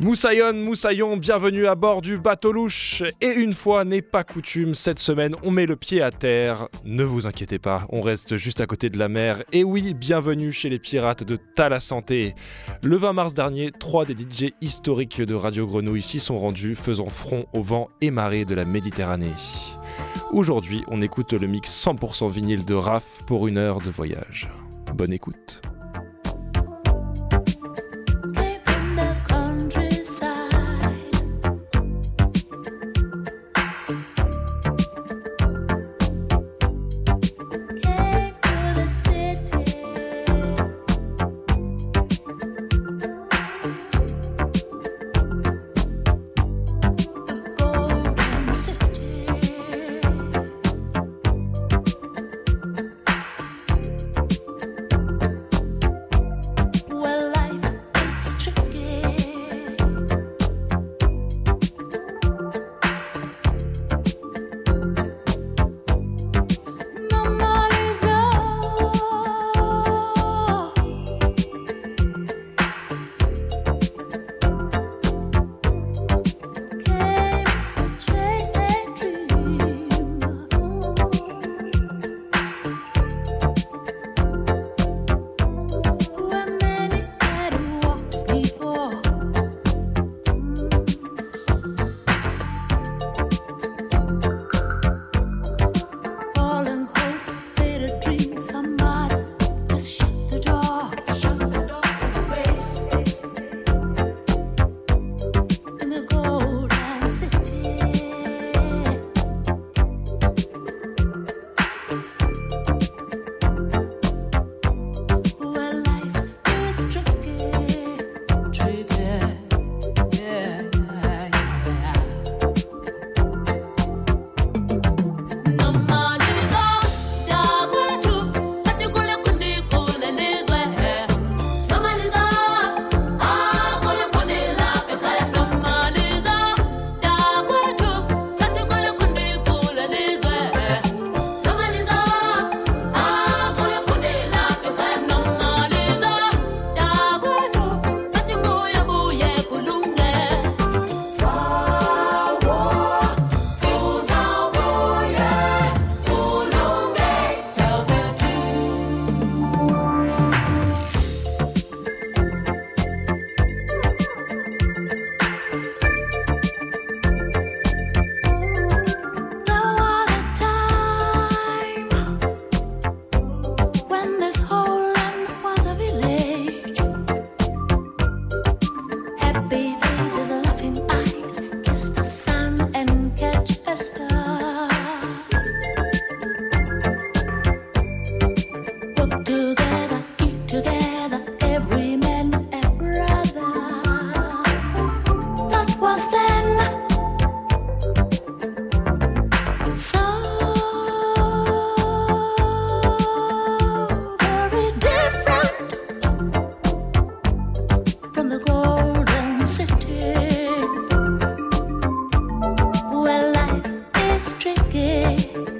Moussaillon, Moussaillon, bienvenue à bord du bateau louche. Et une fois n'est pas coutume, cette semaine on met le pied à terre. Ne vous inquiétez pas, on reste juste à côté de la mer. Et oui, bienvenue chez les pirates de Tala Santé. Le 20 mars dernier, trois des DJ historiques de Radio Grenouille s'y sont rendus, faisant front au vent et marée de la Méditerranée. Aujourd'hui, on écoute le mix 100% vinyle de RAF pour une heure de voyage. Bonne écoute. say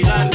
vigilar.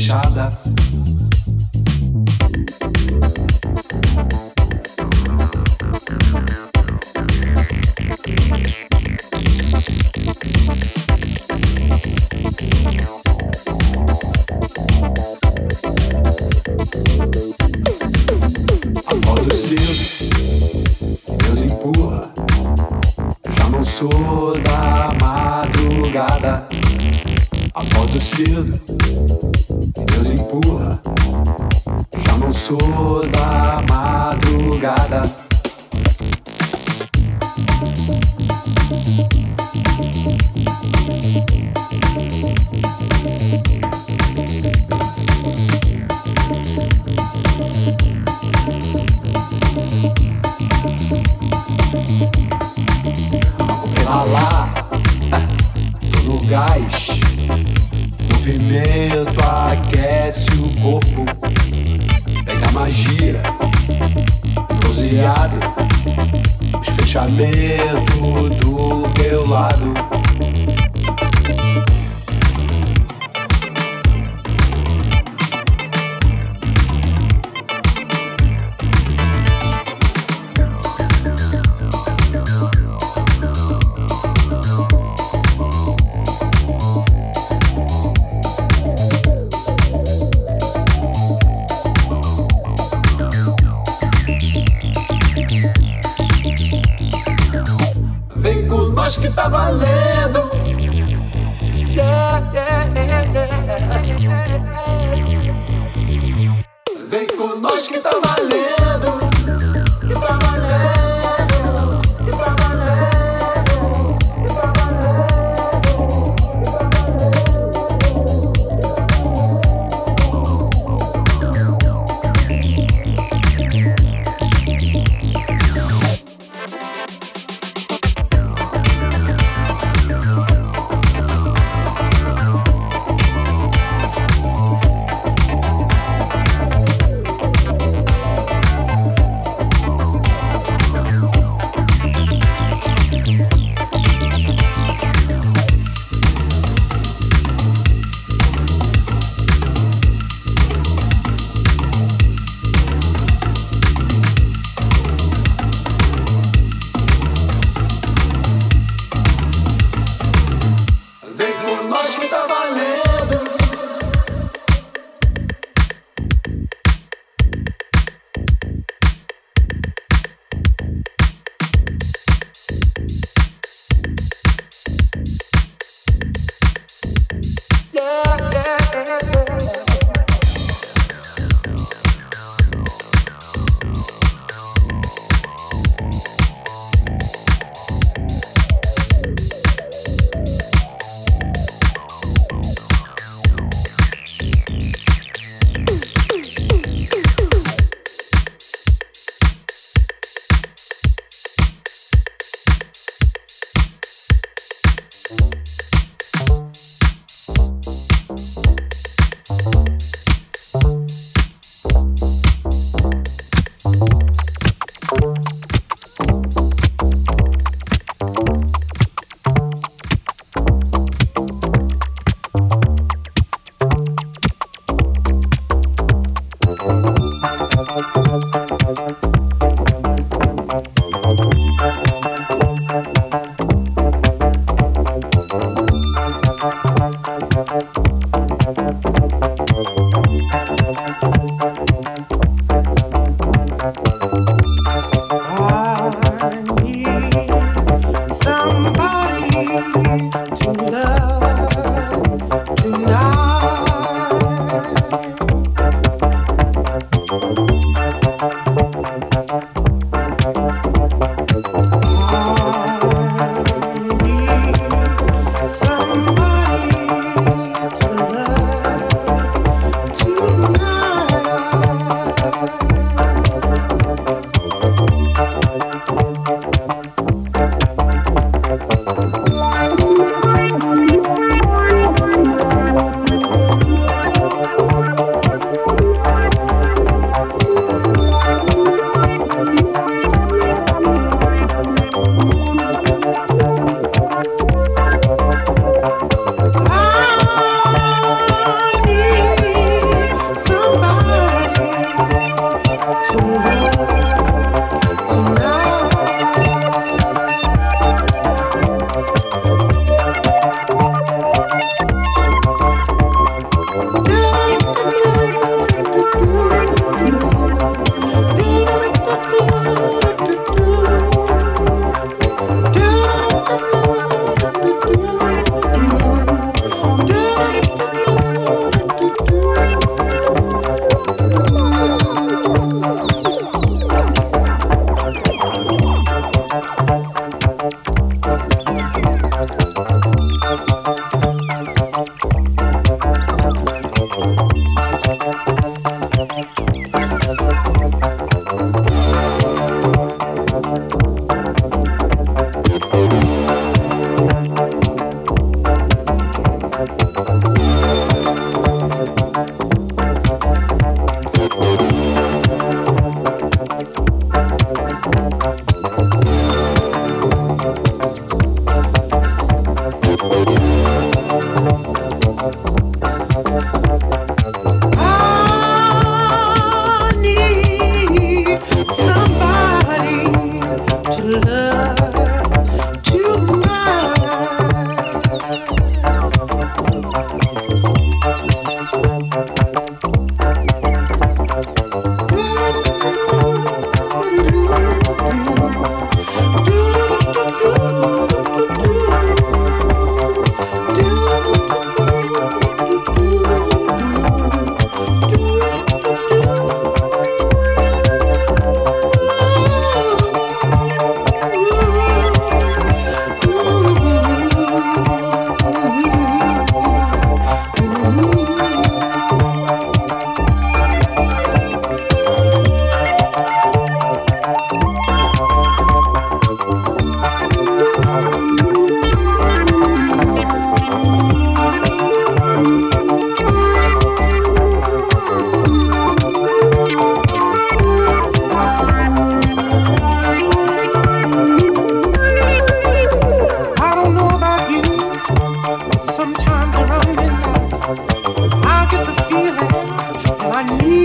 fechada.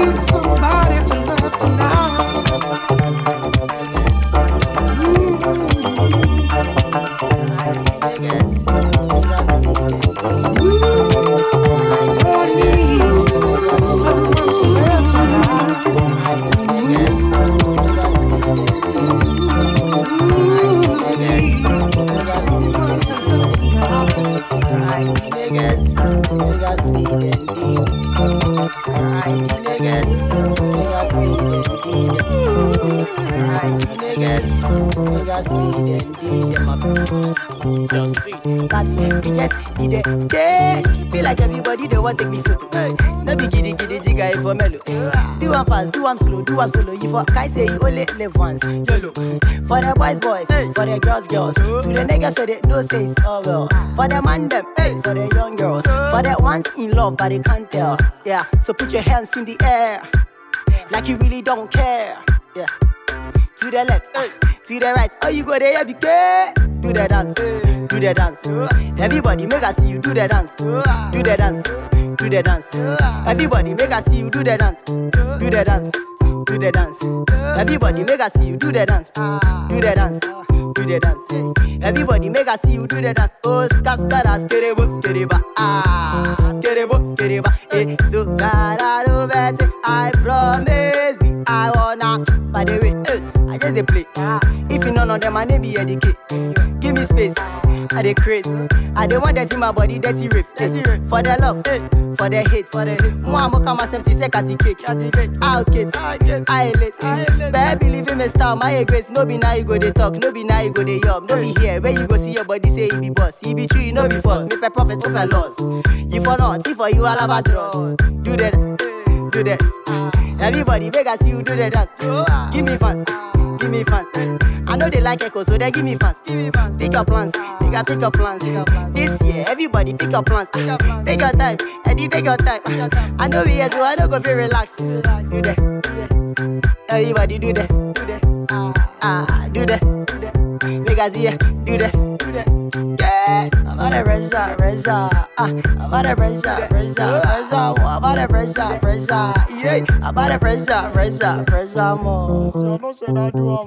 Niggas. Do one slow, do one solo. You for I say you only live once. YOLO. For the boys boys, for the girls girls, to the niggas for the no say it's all well. For the man them, for the young girls, for the ones in love but they can't tell. Yeah, so put your hands in the air, like you really don't care. Yeah. To the left, to the right, oh you go there, care. Do the dance, do the dance. Everybody make us see you do the dance, do the dance, do the dance. Everybody make us see you do the dance, do the dance, do the dance. Everybody make us see you do the dance, do the dance, do the dance. Everybody make us see you do the dance. Oh, skaskara, skerebo, skereba, ah, skerebo, skereba. Eh, so. I promise I wanna. By the way, eh, just a play. Ah, if you know none of them, my name be educate. Give me space. I dey craze. I dey want that in my body, dirty rape. For the love, for the hate, for the hate. Mama come myself to say catty cake. I'll get, I late. Baby, believe in me, star, my grace. No be now you go they talk, no be now you go they yum. No be here, where you go see your body say he be boss. He be true, you no be false. Make my profit, took my loss. You for not, if for you all about Do that, do that. Everybody, beg I see you do the dance. Give me fans, give me fans. I know they like echo, so they give me fans. Pick your plans, pick up, pick your plans. This year, everybody pick your plans. Take your time, Eddie, take your time. I know we here, so I don't go feel relax. Do that, everybody do that, do that. Ah, do that, that. Make us here, do that, do that. Yeah, I'm on a pressure, pressure. Ah, I'm on a pressure, pressure, pressure. I'm on a pressure, pressure. Yeah, I'm on a pressure, pressure, pressure. More. So no say that do.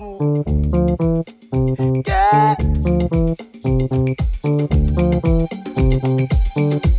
Yeah.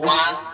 One.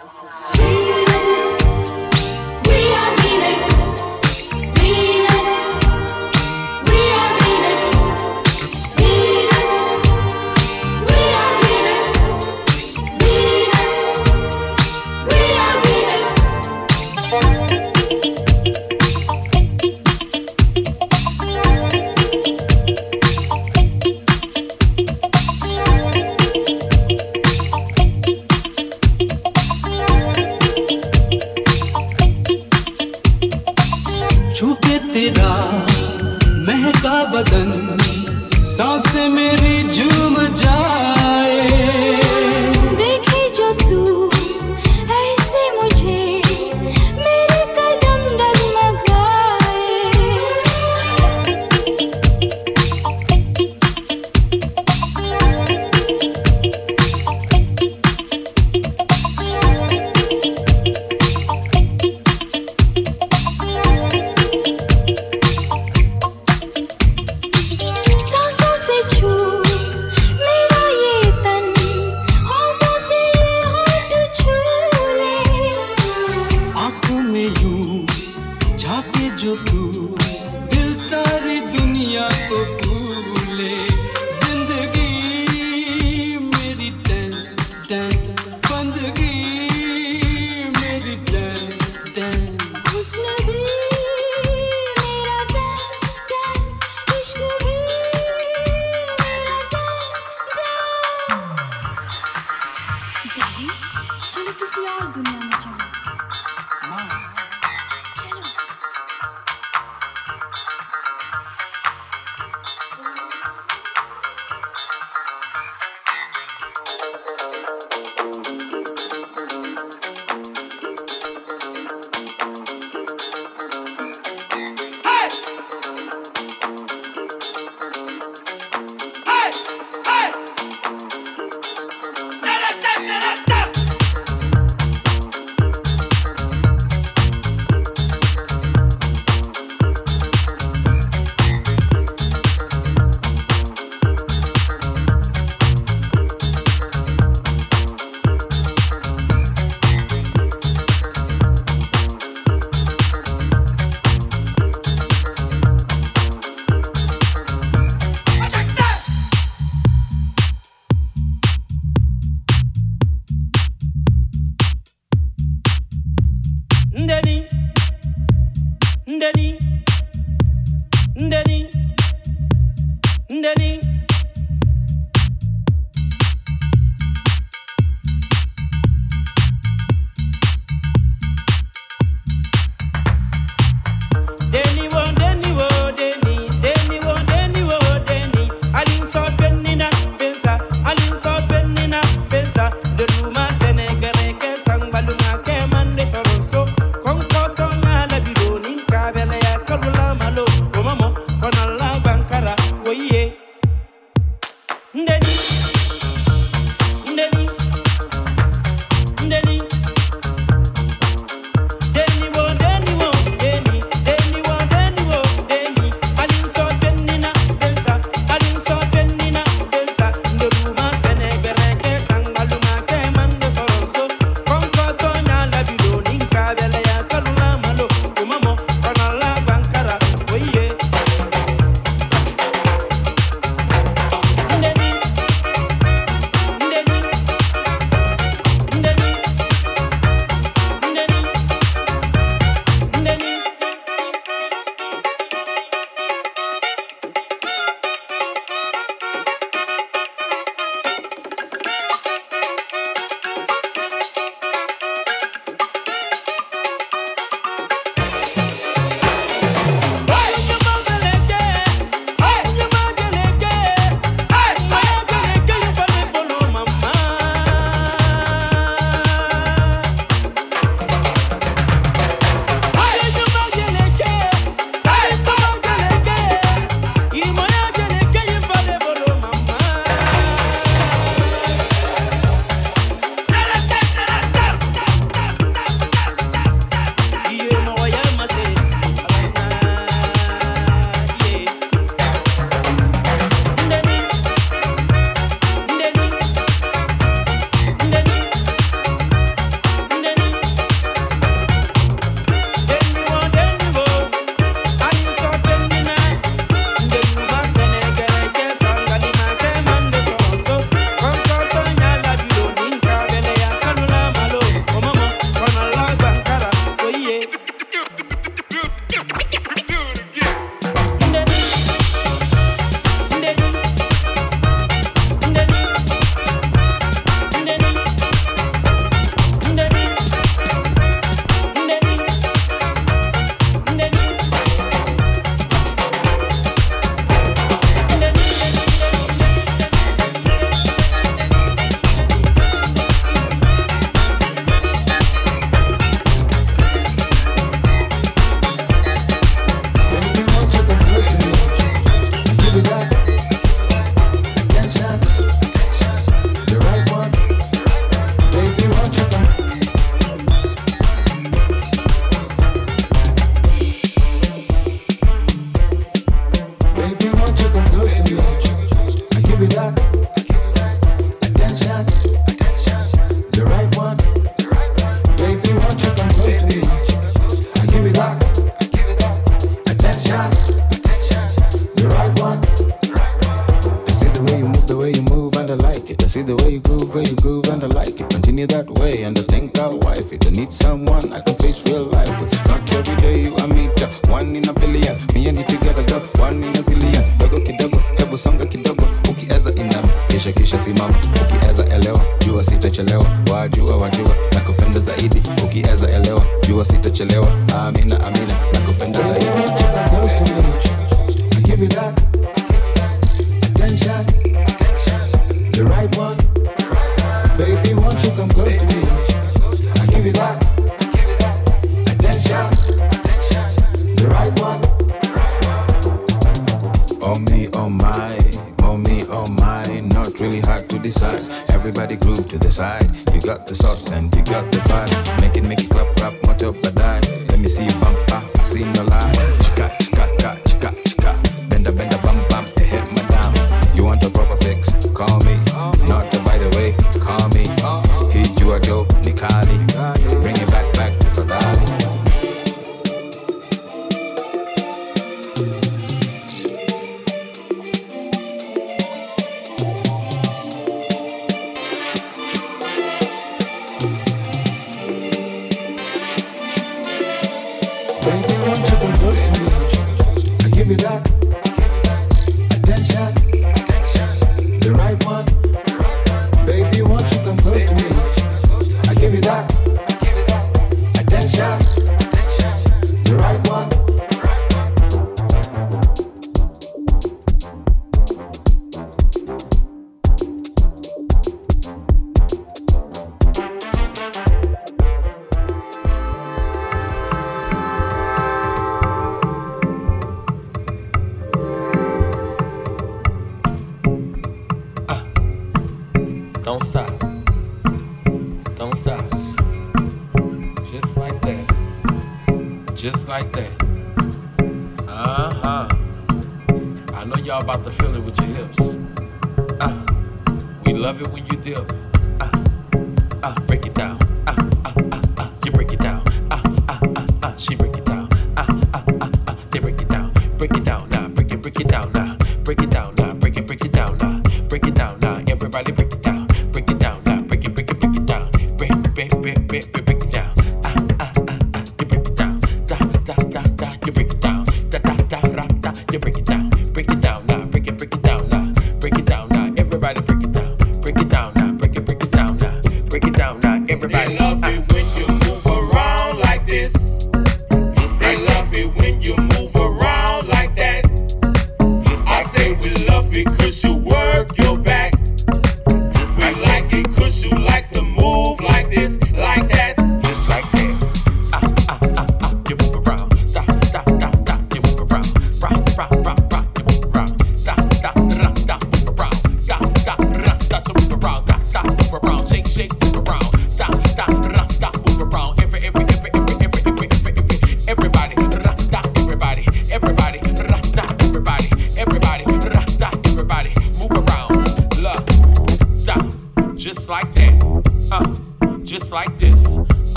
I go.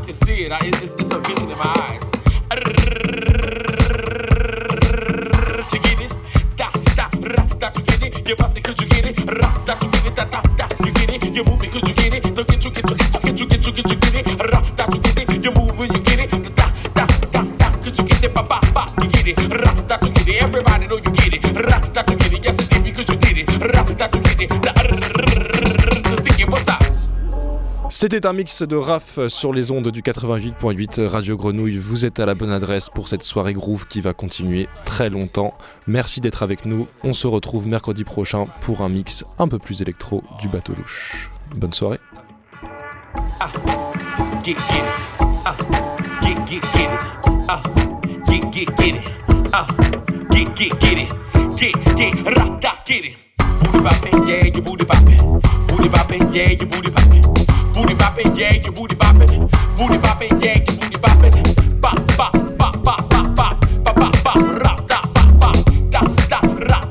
I can see it. I, it's, it's, it's a vision in my eyes. You get it? Da, da, ra, da, you get it? You bust it, could you get it? Ra, da, you get it? Da, da, da, you get it? You move it, could you get it? C'était un mix de RAF sur les ondes du 88.8 Radio Grenouille. Vous êtes à la bonne adresse pour cette soirée groove qui va continuer très longtemps. Merci d'être avec nous. On se retrouve mercredi prochain pour un mix un peu plus électro du bateau louche. Bonne soirée. Booty boppin', yeah, you booty boppin'. Booty boppin', yeah, you booty boppin'. Booty boppin', yeah, you booty boppin'. Booty boppin', yeah, you booty boppin'. Bop bop bop bop bop bop bop bop bop da bop bop da da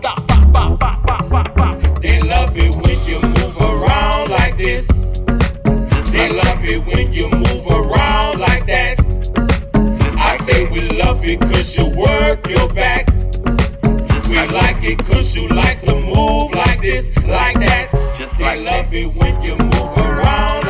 da bop bop bop bop bop. They love it when you move around like this. They love it when you move around like that. I say we love it cause you work your back. We like it cause you like to move like this, like that. They love it when you move around.